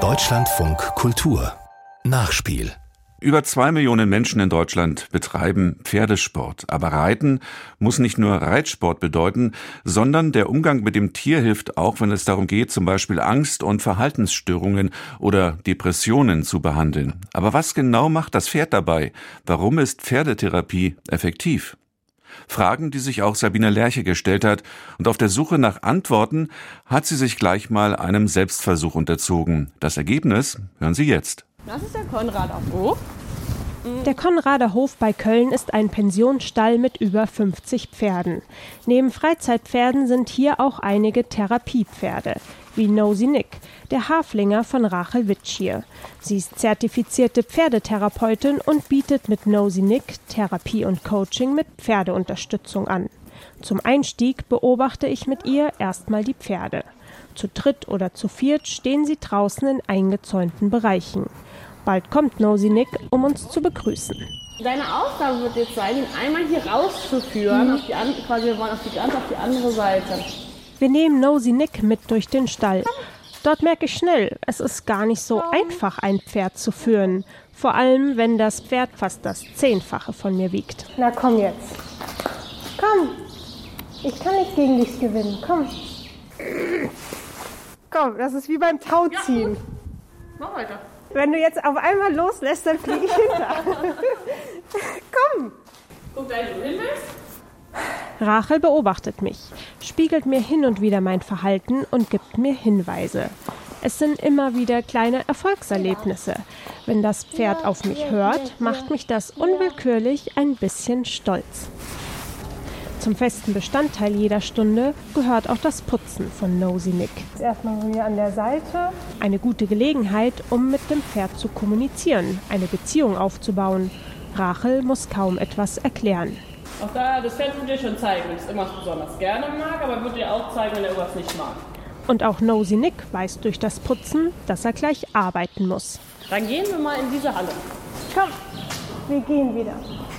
Deutschlandfunk Kultur Nachspiel über zwei Millionen Menschen in Deutschland betreiben Pferdesport. Aber Reiten muss nicht nur Reitsport bedeuten, sondern der Umgang mit dem Tier hilft auch, wenn es darum geht, zum Beispiel Angst- und Verhaltensstörungen oder Depressionen zu behandeln. Aber was genau macht das Pferd dabei? Warum ist Pferdetherapie effektiv? Fragen, die sich auch Sabine Lerche gestellt hat. Und auf der Suche nach Antworten hat sie sich gleich mal einem Selbstversuch unterzogen. Das Ergebnis hören Sie jetzt. Das ist der Konrader Hof. Der Konrader Hof bei Köln ist ein Pensionsstall mit über 50 Pferden. Neben Freizeitpferden sind hier auch einige Therapiepferde, wie Nosy Nick, der Haflinger von Rachel Witschier. Sie ist zertifizierte Pferdetherapeutin und bietet mit Nosy Nick Therapie und Coaching mit Pferdeunterstützung an. Zum Einstieg beobachte ich mit ihr erstmal die Pferde. Zu dritt oder zu viert stehen sie draußen in eingezäunten Bereichen. Bald kommt Nosy Nick, um uns zu begrüßen. Deine Aufgabe wird jetzt sein, ihn einmal hier rauszuführen, mhm. auf die, quasi wir wollen auf die, ganz auf die andere Seite. Wir nehmen Nosy Nick mit durch den Stall. Dort merke ich schnell, es ist gar nicht so einfach, ein Pferd zu führen. Vor allem, wenn das Pferd fast das Zehnfache von mir wiegt. Na komm jetzt. Komm. Ich kann nicht gegen dich gewinnen. Komm. Komm, das ist wie beim Tauziehen. Ja, Mach weiter. Wenn du jetzt auf einmal loslässt, dann fliege ich hinter. Komm! Guck, wenn du hin willst. Rachel beobachtet mich, spiegelt mir hin und wieder mein Verhalten und gibt mir Hinweise. Es sind immer wieder kleine Erfolgserlebnisse. Wenn das Pferd auf mich hört, macht mich das unwillkürlich ein bisschen stolz. Zum festen Bestandteil jeder Stunde gehört auch das Putzen von Nosy Nick. Erstmal hier an der Seite. Eine gute Gelegenheit, um mit dem Pferd zu kommunizieren, eine Beziehung aufzubauen. Rachel muss kaum etwas erklären. Auch da, das Pferd wird dir schon zeigen, wenn es irgendwas besonders gerne mag, aber wird dir auch zeigen, wenn er irgendwas nicht mag. Und auch Nosy Nick weiß durch das Putzen, dass er gleich arbeiten muss. Dann gehen wir mal in diese Halle. Komm, wir gehen wieder.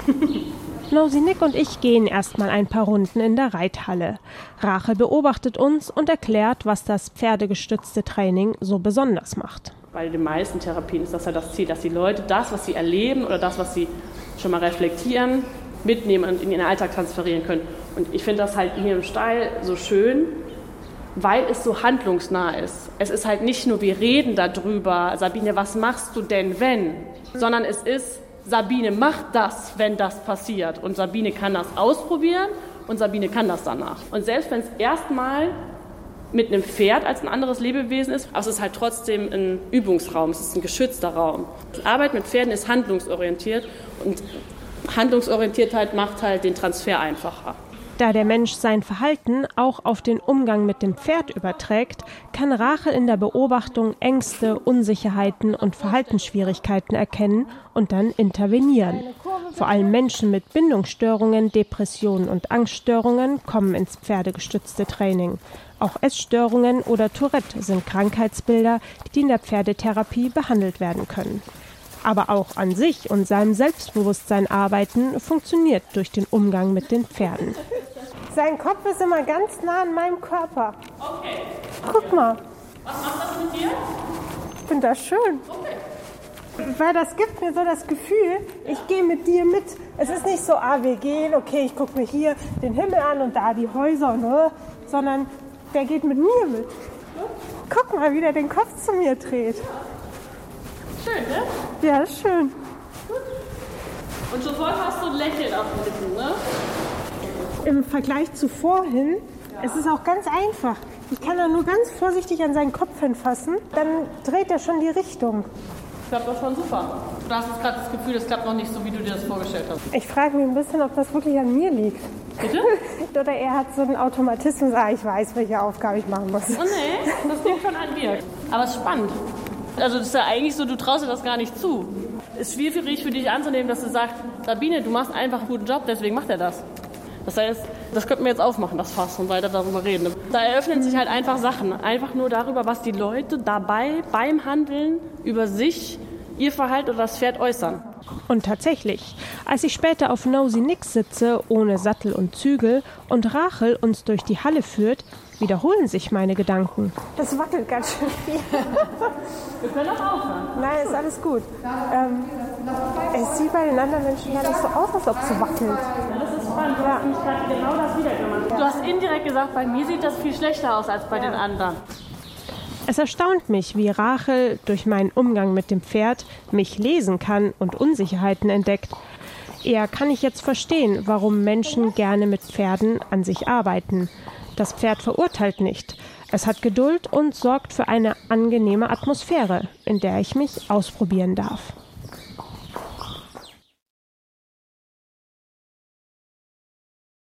Nosy Nick und ich gehen erstmal ein paar Runden in der Reithalle. Rachel beobachtet uns und erklärt, was das pferdegestützte Training so besonders macht. Bei den meisten Therapien ist das ja das Ziel, dass die Leute das, was sie erleben oder das, was sie schon mal reflektieren, mitnehmen und in ihren Alltag transferieren können. Und ich finde das halt hier im Stall so schön, weil es so handlungsnah ist. Es ist halt nicht nur, wir reden darüber, Sabine, was machst du denn, wenn? Sondern es ist, Sabine macht das, wenn das passiert. Und Sabine kann das ausprobieren und Sabine kann das danach. Und selbst wenn es erstmal mit einem Pferd als ein anderes Lebewesen ist, aber es ist halt trotzdem ein Übungsraum, es ist ein geschützter Raum. Die Arbeit mit Pferden ist handlungsorientiert und Handlungsorientiertheit macht halt den Transfer einfacher. Da der Mensch sein Verhalten auch auf den Umgang mit dem Pferd überträgt, kann Rachel in der Beobachtung Ängste, Unsicherheiten und Verhaltensschwierigkeiten erkennen und dann intervenieren. Vor allem Menschen mit Bindungsstörungen, Depressionen und Angststörungen kommen ins pferdegestützte Training. Auch Essstörungen oder Tourette sind Krankheitsbilder, die in der Pferdetherapie behandelt werden können. Aber auch an sich und seinem Selbstbewusstsein arbeiten funktioniert durch den Umgang mit den Pferden. Sein Kopf ist immer ganz nah an meinem Körper. Okay. Guck mal. Was macht das mit dir? Ich finde das schön. Okay. Weil das gibt mir so das Gefühl, ich gehe mit dir mit. Es ist nicht so, ah, wir gehen, okay, ich gucke mir hier den Himmel an und da die Häuser, ne? sondern der geht mit mir mit. Guck mal, wie der den Kopf zu mir dreht. Schön, ne? Ja, schön. Und sofort hast du ein Lächeln auf den Lippen, ne? Im Vergleich zu vorhin, ja. es ist auch ganz einfach. Ich kann da nur ganz vorsichtig an seinen Kopf hinfassen, dann dreht er schon die Richtung. Ich glaube, das schon super. Du hast jetzt gerade das Gefühl, es klappt noch nicht so, wie du dir das vorgestellt hast. Ich frage mich ein bisschen, ob das wirklich an mir liegt. Bitte? Oder er hat so einen Automatismus, ah, ich weiß, welche Aufgabe ich machen muss. Oh nee, das liegt schon an dir. Aber es ist spannend. Also das ist ja eigentlich so, du traust dir das gar nicht zu. Es ist schwierig für dich anzunehmen, dass du sagst, Sabine, du machst einfach einen guten Job, deswegen macht er das. Das heißt, das könnten wir jetzt aufmachen, das Fass, und weiter darüber reden. Da eröffnen sich halt einfach Sachen. Einfach nur darüber, was die Leute dabei beim Handeln über sich, ihr Verhalten oder das Pferd äußern. Und tatsächlich, als ich später auf Nosy Nix sitze, ohne Sattel und Zügel, und Rachel uns durch die Halle führt, wiederholen sich meine Gedanken. Das wackelt ganz schön viel. Wir können auch aufhören. Nein, ist alles gut. Ähm, es sieht bei den anderen Menschen gar nicht so aus, als ob es wackelt. Das ist spannend. Du hast gerade genau das wieder gemacht. Du hast indirekt gesagt, bei mir sieht das viel schlechter aus als bei den anderen. Es erstaunt mich, wie Rachel durch meinen Umgang mit dem Pferd mich lesen kann und Unsicherheiten entdeckt. Eher kann ich jetzt verstehen, warum Menschen gerne mit Pferden an sich arbeiten. Das Pferd verurteilt nicht. Es hat Geduld und sorgt für eine angenehme Atmosphäre, in der ich mich ausprobieren darf.